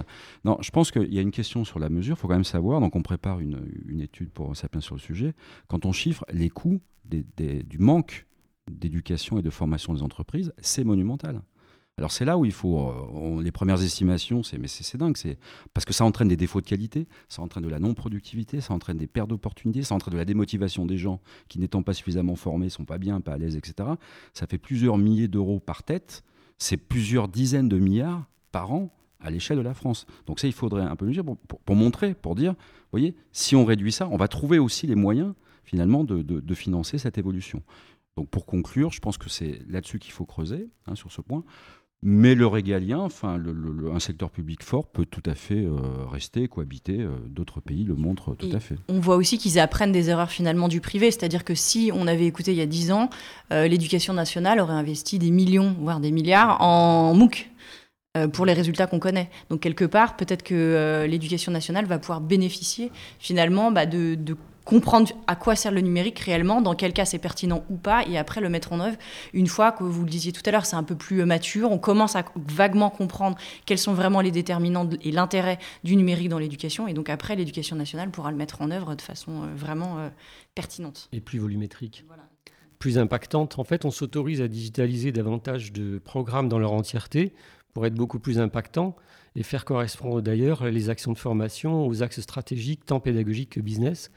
Non, je pense qu'il y a une question sur la mesure. Il faut quand même savoir. Donc on prépare une, une étude pour Sapiens sur le sujet. Quand on chiffre les coûts du manque d'éducation et de formation des entreprises, c'est monumental. Alors c'est là où il faut, euh, les premières estimations, c'est mais c'est dingue, c'est parce que ça entraîne des défauts de qualité, ça entraîne de la non-productivité, ça entraîne des pertes d'opportunités, ça entraîne de la démotivation des gens qui n'étant pas suffisamment formés, sont pas bien, pas à l'aise, etc. Ça fait plusieurs milliers d'euros par tête, c'est plusieurs dizaines de milliards par an à l'échelle de la France. Donc ça, il faudrait un peu le dire pour, montrer, pour dire, vous voyez, si on réduit ça, on va trouver aussi les moyens finalement de, financer cette évolution. Donc pour conclure, je pense que c'est là-dessus qu'il faut creuser, hein, sur ce point. Mais le régalien, enfin, un secteur public fort peut tout à fait euh, rester, cohabiter. Euh, d'autres pays le montrent tout à fait. On voit aussi qu'ils apprennent des erreurs finalement du privé. C'est-à-dire que si on avait écouté il y a 10 ans, euh, l'éducation nationale aurait investi des millions, voire des milliards en MOOC pour les résultats qu'on connaît. Donc quelque part, peut-être que l'éducation nationale va pouvoir bénéficier finalement bah, de, de, comprendre à quoi sert le numérique réellement, dans quel cas c'est pertinent ou pas, et après le mettre en œuvre. Une fois que vous le disiez tout à l'heure, c'est un peu plus euh, mature, on commence à vaguement comprendre quels sont vraiment les déterminants et l'intérêt du numérique dans l'éducation, et donc après l'éducation nationale pourra le mettre en œuvre de façon euh, vraiment euh, pertinente. Et plus volumétrique. Plus impactante. En fait, on s'autorise à digitaliser davantage de programmes dans leur entièreté pour être beaucoup plus impactant et faire correspondre d'ailleurs les actions de formation aux axes stratégiques, tant pédagogiques que business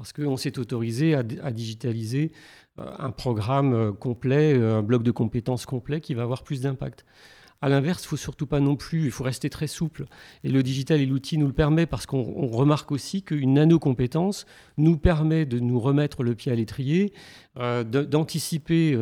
parce qu'on s'est autorisé à, digitaliser euh, un programme euh, complet, euh, un bloc de compétences complet qui va avoir plus d'impact. À l'inverse, il faut surtout pas non plus, il faut rester très souple. Et le digital et l'outil nous le permet parce qu'on remarque aussi qu'une nano-compétence nous permet de nous remettre le pied à l'étrier, d'anticiper.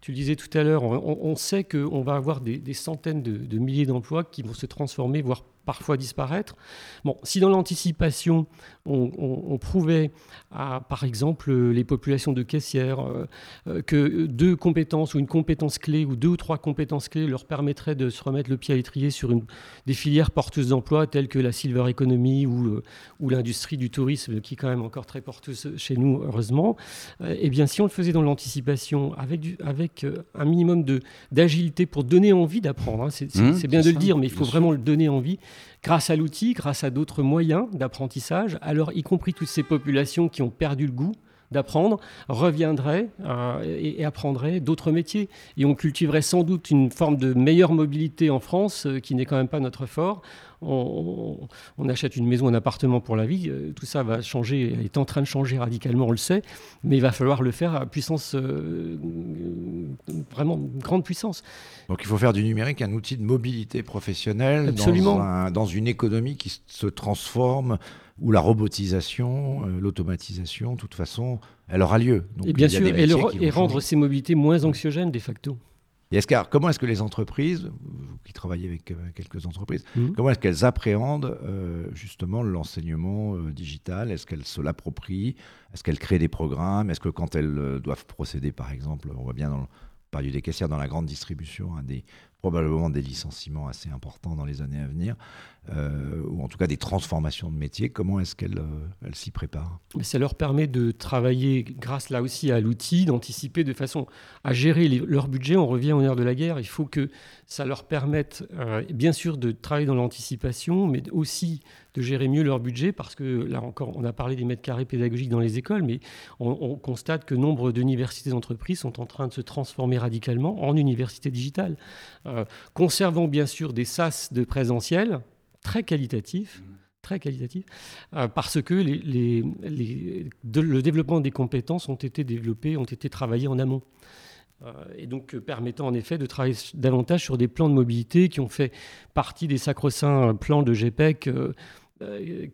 tu le disais tout à l'heure, on, sait qu'on va avoir des, centaines de milliers d'emplois qui vont se transformer, voire parfois disparaître. Bon, si dans l'anticipation, on, prouvait à, par exemple, les populations de caissières euh, euh, que deux compétences ou une compétence clé ou deux ou trois compétences clés leur permettraient de se remettre le pied à l'étrier sur une, des filières porteuses d'emploi telles que la silver economy ou, euh, ou l'industrie du tourisme, qui est quand même encore très porteuse chez nous, heureusement, eh bien, si on le faisait dans l'anticipation avec, du, avec un minimum d'agilité pour donner envie d'apprendre, hein, c'est mmh, bien de le dire, mais il faut vraiment le donner envie, grâce à l'outil, grâce à d'autres moyens d'apprentissage, alors y compris toutes ces populations qui ont perdu le goût d'apprendre, reviendraient euh, et, apprendraient d'autres métiers. Et on cultiverait sans doute une forme de meilleure mobilité en France, euh, qui n'est quand même pas notre fort, on, achète une maison, un appartement pour la vie, tout ça va changer, est en train de changer radicalement, on le sait, mais il va falloir le faire à puissance, vraiment grande puissance. Donc il faut faire du numérique un outil de mobilité professionnelle Dans, dans une économie qui se transforme où la robotisation, euh, l'automatisation, de toute façon, elle aura lieu. et bien sûr, et, rendre ces mobilités moins anxiogènes de facto. Et est comment est-ce que les entreprises, vous qui travaillez avec euh, quelques entreprises, mmh. comment est-ce qu'elles appréhendent euh, justement l'enseignement digital? Est-ce qu'elles se l'approprient? Est-ce qu'elles créent des programmes? Est-ce que quand elles doivent procéder, par exemple, on voit bien dans le période des caissières, dans la grande distribution, hein, des, probablement des licenciements assez importants dans les années à venir, euh, ou en tout cas des transformations de métiers. Comment est-ce qu'elles euh, s'y préparent Ça leur permet de travailler, grâce là aussi à l'outil, d'anticiper de façon à gérer leur budget. On revient au nerf de la guerre. Il faut que ça leur permette, euh, bien sûr, de travailler dans l'anticipation, mais aussi de gérer mieux leur budget, parce que là encore, on a parlé des mètres carrés pédagogiques dans les écoles, mais on, constate que nombre d'universités d'entreprise sont en train de se transformer radicalement en universités digitales. Conservant bien sûr des SAS de présentiel, très qualitatif, très qualitatif, euh, parce que les, le développement des compétences ont été développés, ont été travaillés en amont. Euh, et donc euh, permettant en effet de travailler davantage sur des plans de mobilité qui ont fait partie des sacro-saints plans de GPEC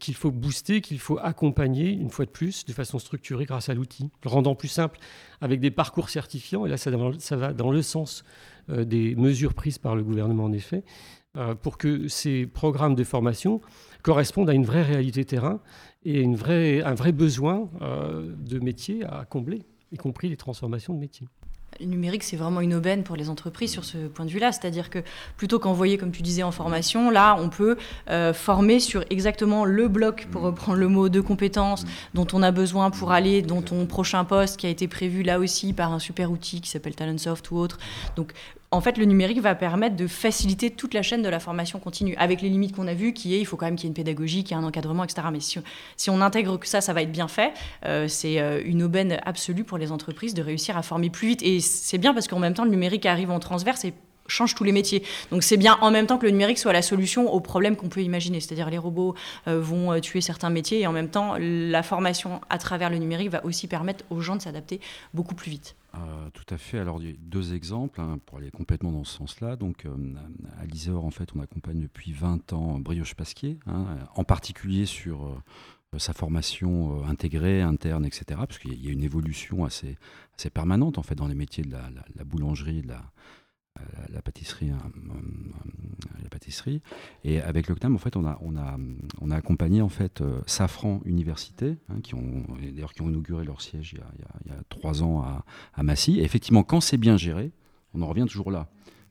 qu'il faut booster, qu'il faut accompagner, une fois de plus, de façon structurée grâce à l'outil, le rendant plus simple avec des parcours certifiants, et là ça, ça va dans le sens des mesures prises par le gouvernement en effet, euh, pour que ces programmes de formation correspondent à une vraie réalité terrain et une vraie, un vrai besoin euh, de métier à combler, y compris les transformations de métiers. le numérique, c'est vraiment une aubaine pour les entreprises sur ce point de vue-là. C'est-à-dire que plutôt qu'envoyer, comme tu disais, en formation, là, on peut euh, former sur exactement le bloc, pour reprendre le mot, de compétences dont on a besoin pour aller dans ton prochain poste qui a été prévu là aussi par un super outil qui s'appelle Talentsoft ou autre. Donc, en fait, le numérique va permettre de faciliter toute la chaîne de la formation continue, avec les limites qu'on a vues, qui est, il faut quand même qu'il y ait une pédagogie, qu'il y ait un encadrement, etc. Mais si, on intègre que ça, ça va être bien fait. Euh, c'est euh, une aubaine absolue pour les entreprises de réussir à former plus vite. Et c'est bien parce qu'en même temps, le numérique arrive en transverse et change tous les métiers. Donc c'est bien en même temps que le numérique soit la solution aux problèmes qu'on peut imaginer. C'est-à-dire les robots euh, vont tuer certains métiers et en même temps la formation à travers le numérique va aussi permettre aux gens de s'adapter beaucoup plus vite. Euh, tout à fait. Alors, deux exemples hein, pour aller complètement dans ce sens-là. Donc, euh, à l'ISEOR, en fait, on accompagne depuis 20 ans Brioche Pasquier, hein, en particulier sur euh, sa formation intégrée, interne, etc. Parce qu'il y a une évolution assez, assez permanente, en fait, dans les métiers de la, la boulangerie, de la, la pâtisserie, hein, euh, la pâtisserie. Et avec le CNAM, en fait, on a, on a, on a accompagné en fait euh, Safran Université, hein, qui ont d'ailleurs qui ont inauguré leur siège il y a, trois ans à, Massy. Et effectivement, quand c'est bien géré, on en revient toujours là.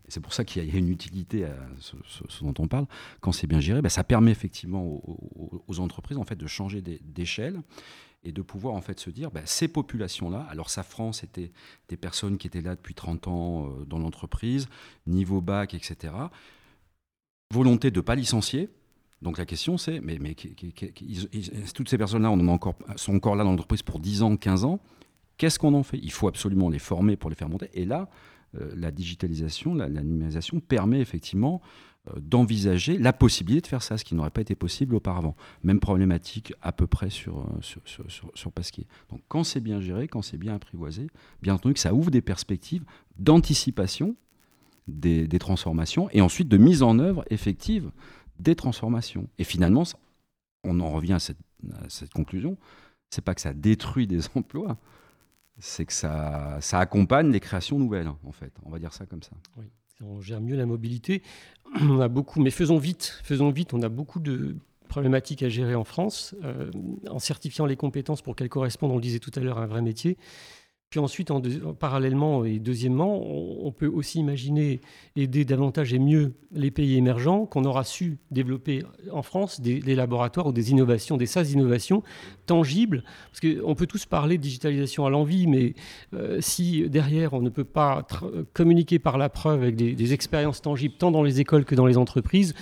C'est pour ça qu'il y, a une utilité à ce, dont on parle. Quand c'est bien géré, ben, ça permet effectivement aux, aux, entreprises en fait de changer d'échelle et de pouvoir en fait se dire, bah, ces populations-là, alors Safran, c'était des personnes qui étaient là depuis 30 ans euh, dans l'entreprise, niveau bac, etc. Volonté de ne pas licencier. Donc la question c'est, mais, mais toutes ces personnes-là sont encore là dans l'entreprise pour 10 ans, 15 ans. Qu'est-ce qu'on en fait? Il faut absolument les former pour les faire monter. Et là, euh, la digitalisation, la, numérisation permet effectivement d'envisager la possibilité de faire ça, ce qui n'aurait pas été possible auparavant. Même problématique à peu près sur, euh, sur, sur Pasquier. Donc quand c'est bien géré, quand c'est bien apprivoisé, bien entendu que ça ouvre des perspectives d'anticipation des, des, transformations et ensuite de mise en œuvre effective des transformations. Et finalement, on en revient à cette, à cette conclusion, c'est pas que ça détruit des *laughs* emplois, c'est que ça, ça accompagne les créations nouvelles, en fait. On va dire ça comme ça. Oui on gère mieux la mobilité. *clears throat* A beaucoup, mais faisons vite, faisons vite. On a beaucoup de problématiques à gérer en France, euh, en certifiant les compétences pour qu'elles correspondent, on le disait tout à l'heure, à un vrai métier. Puis ensuite, en parallèlement et deuxièmement, on, peut aussi imaginer aider davantage et mieux les pays émergents qu'on aura su développer en France des, laboratoires ou des innovations, des SAS d'innovation tangibles. Parce qu'on peut tous parler de digitalisation à l'envie, mais euh, si derrière on ne peut pas communiquer par la preuve avec des, expériences tangibles tant dans les écoles que dans les entreprises,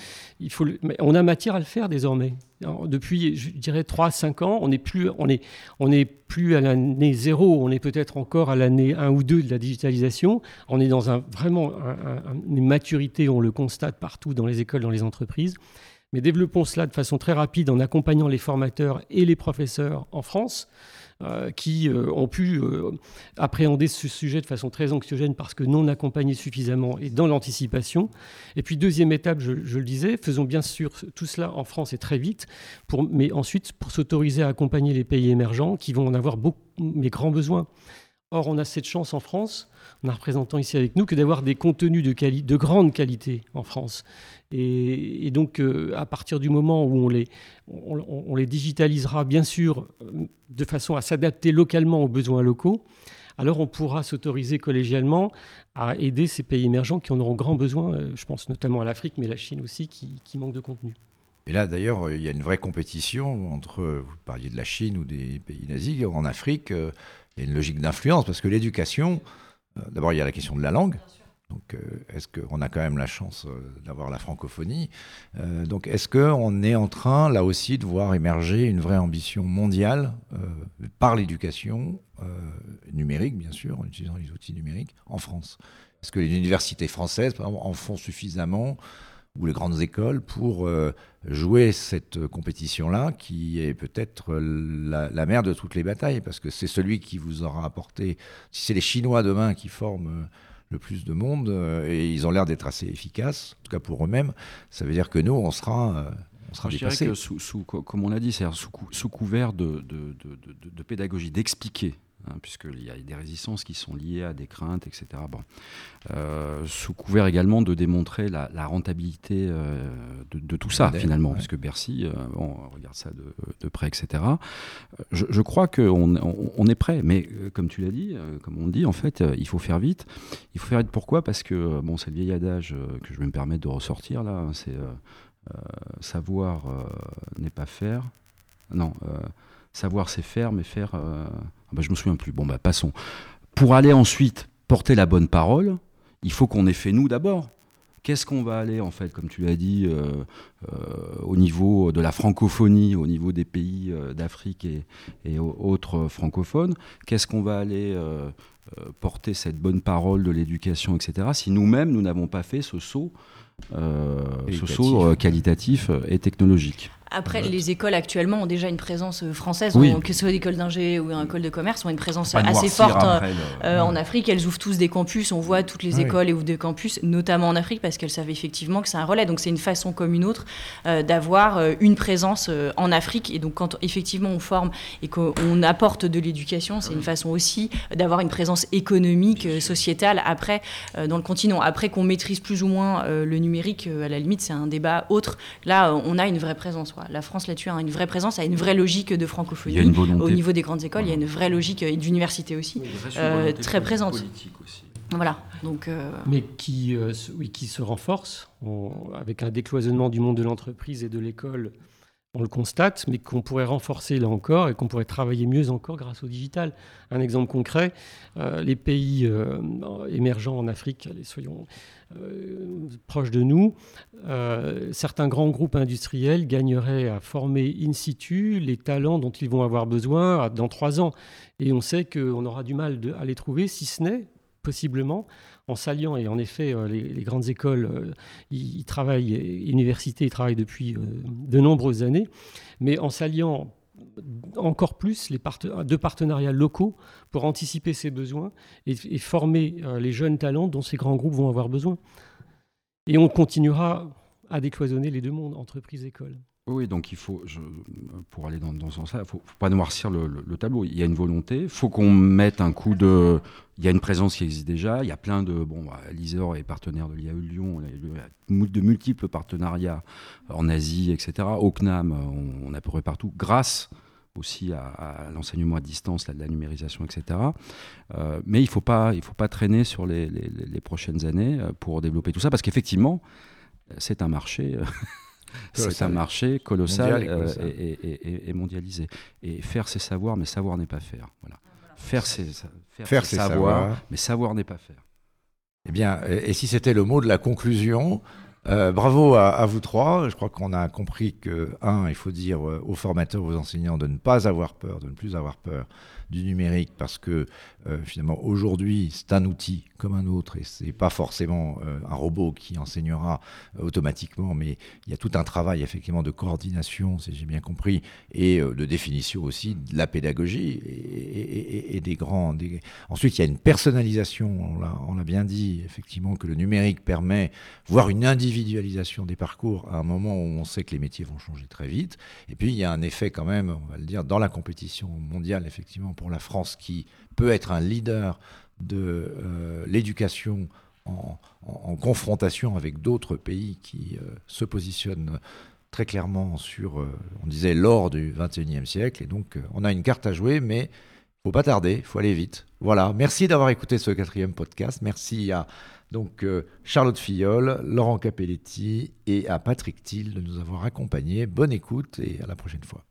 on a matière à le faire désormais. Depuis, je dirais, 3-5 ans, on n'est plus, on est, on plus à l'année zéro, on est peut-être encore à l'année 1 ou 2 de la digitalisation. On est dans un, vraiment une maturité, on le constate partout dans les écoles, dans les entreprises. Mais développons cela de façon très rapide en accompagnant les formateurs et les professeurs en France. Euh, qui euh, ont pu euh, appréhender ce sujet de façon très anxiogène parce que non accompagnés suffisamment et dans l'anticipation. Et puis deuxième étape, je, le disais, faisons bien sûr tout cela en France et très vite, mais ensuite pour s'autoriser à accompagner les pays émergents qui vont en avoir beaucoup, mais grands besoins. Or, on a cette chance en France, on a représentant ici avec nous, que d'avoir des contenus de, de, grande qualité en France. Et, donc, euh, à partir du moment où on les, on, les digitalisera, bien sûr, euh, de façon à s'adapter localement aux besoins locaux, alors on pourra s'autoriser collégialement à aider ces pays émergents qui en auront grand besoin. Euh, je pense notamment à l'Afrique, mais la Chine aussi, qui, qui manque de contenu. Et là, d'ailleurs, il y a une vraie compétition entre, vous parliez de la Chine ou des pays nazis, en Afrique il y a une logique d'influence, parce que l'éducation, euh, d'abord il y a la question de la langue. Donc, euh, est-ce qu'on a quand même la chance euh, d'avoir la francophonie? Donc, est-ce qu'on est en train, là aussi, de voir émerger une vraie ambition mondiale par l'éducation numérique, bien sûr, en utilisant les outils numériques, en France? Est-ce que les universités françaises, par exemple, en font suffisamment ou les grandes écoles pour euh, jouer cette compétition-là, qui est peut-être la, mère de toutes les batailles, parce que c'est celui qui vous aura apporté, si c'est les Chinois demain qui forment euh, le plus de monde, euh, et ils ont l'air d'être assez efficaces, en tout cas pour eux-mêmes, ça veut dire que nous, on sera... on sera dépassés. Que sous, sous, comme on l'a dit, c'est sous, sous, couvert de, de, de, de pédagogie, d'expliquer Hein, puisqu'il y a des résistances qui sont liées à des craintes, etc. Bon. Euh, sous couvert également de démontrer la, rentabilité euh, de, tout ça, finalement, puisque Bercy, euh, on regarde ça de, près, etc. Je, crois qu'on on, est prêt, mais comme tu l'as dit, comme on dit, en fait, il faut faire vite. Il faut faire vite pourquoi? Parce que, bon, c'est le vieil adage que je vais me permettre de ressortir là, hein, c'est savoir n'est pas faire. Non, savoir c'est faire, mais faire je ah bah, je me souviens plus. Bon, bah, passons. Pour aller ensuite porter la bonne parole, il faut qu'on ait fait nous d'abord. Qu'est-ce qu'on va aller, en fait, comme tu l'as dit, euh, euh, au niveau de la francophonie, au niveau des pays euh, d'Afrique et, autres francophones? Qu'est-ce qu'on va aller porter cette bonne parole de l'éducation, etc., si nous-mêmes, nous n'avons pas fait ce saut, ce saut qualitatif et technologique? Après, les écoles actuellement ont déjà une présence euh, française, que ce soit l'école d'ingé ou une école de commerce, ont une présence assez forte euh, en Afrique. Elles ouvrent tous des campus, on voit toutes les écoles et ouvrent des campus, notamment en Afrique, parce qu'elles savent effectivement que c'est un relais. Donc c'est une façon comme une autre euh, d'avoir une présence en Afrique. Et donc quand effectivement on forme et qu'on apporte de l'éducation, c'est une façon aussi d'avoir une présence économique, sociétale après dans le continent. Après qu'on maîtrise plus ou moins le numérique, à la limite c'est un débat autre. Là, on a une vraie présence. La France là-dessus a une vraie présence, a une vraie logique de francophonie. Au niveau des grandes écoles, il y a une vraie logique, et d'université aussi, euh, très présente. Voilà. Donc, euh, Mais qui, euh, oui, qui se renforce avec un décloisonnement du monde de l'entreprise et de l'école. On le constate, mais qu'on pourrait renforcer là encore et qu'on pourrait travailler mieux encore grâce au digital. Un exemple concret, les pays émergents en Afrique, allez, soyons euh, proches de nous, euh, certains grands groupes industriels gagneraient à former in situ les talents dont ils vont avoir besoin dans trois ans. Et on sait qu'on aura du mal à les trouver, si ce n'est possiblement en s'alliant, et en effet, euh, les, grandes écoles, ils, travaillent, universités, ils travaillent depuis de nombreuses années, mais en s'alliant encore plus les de partenariats locaux pour anticiper ces besoins et, former euh, les jeunes talents dont ces grands groupes vont avoir besoin. Et on continuera à décloisonner les deux mondes, entreprise et école. Oui, donc il faut, pour aller dans, dans ce sens-là, il ne faut, pas noircir le, le, Il y a une volonté, il faut qu'on mette un coup de... Il y a une présence qui existe déjà, il y a plein de... Bon, bah, l'ISER est partenaire de l'IAE Lyon, il y a de multiples partenariats en Asie, etc. Au CNAM, on, a peu partout, grâce aussi à, l'enseignement à distance, la numérisation, etc. Euh, mais il ne faut, pas, traîner sur les, prochaines années euh, pour développer tout ça, parce qu'effectivement, c'est un marché. C'est un marché colossal et, mondialisé. Et faire, c'est savoir, mais savoir n'est pas faire. Voilà. Faire, c'est faire, savoir, mais savoir n'est pas faire. Eh bien, et si c'était le mot de la conclusion, euh, bravo à, vous trois. Je crois qu'on a compris que, un, il faut dire euh, aux formateurs, aux enseignants de ne pas avoir peur, de ne plus avoir peur du numérique parce que euh, finalement aujourd'hui c'est un outil comme un autre et c'est pas forcément euh, un robot qui enseignera automatiquement, mais il y a tout un travail effectivement de coordination, si j'ai bien compris, et de définition aussi de la pédagogie et, des grands. Ensuite, il y a une personnalisation, on l'a bien dit, effectivement, que le numérique permet, voire une individualisation des parcours à un moment où on sait que les métiers vont changer très vite. Et puis, il y a un effet quand même, on va le dire, dans la compétition mondiale, effectivement, la France qui peut être un leader de euh, l'éducation en, confrontation avec d'autres pays qui euh, se positionnent très clairement sur, euh, on disait, l'or du 21e siècle. Et donc, on a une carte à jouer, mais faut pas tarder, il faut aller vite. Voilà, merci d'avoir écouté ce quatrième podcast. Merci à donc Charlotte Fillol, Laurent Capelletti et à Patrick Thiel de nous avoir accompagnés. Bonne écoute et à la prochaine fois.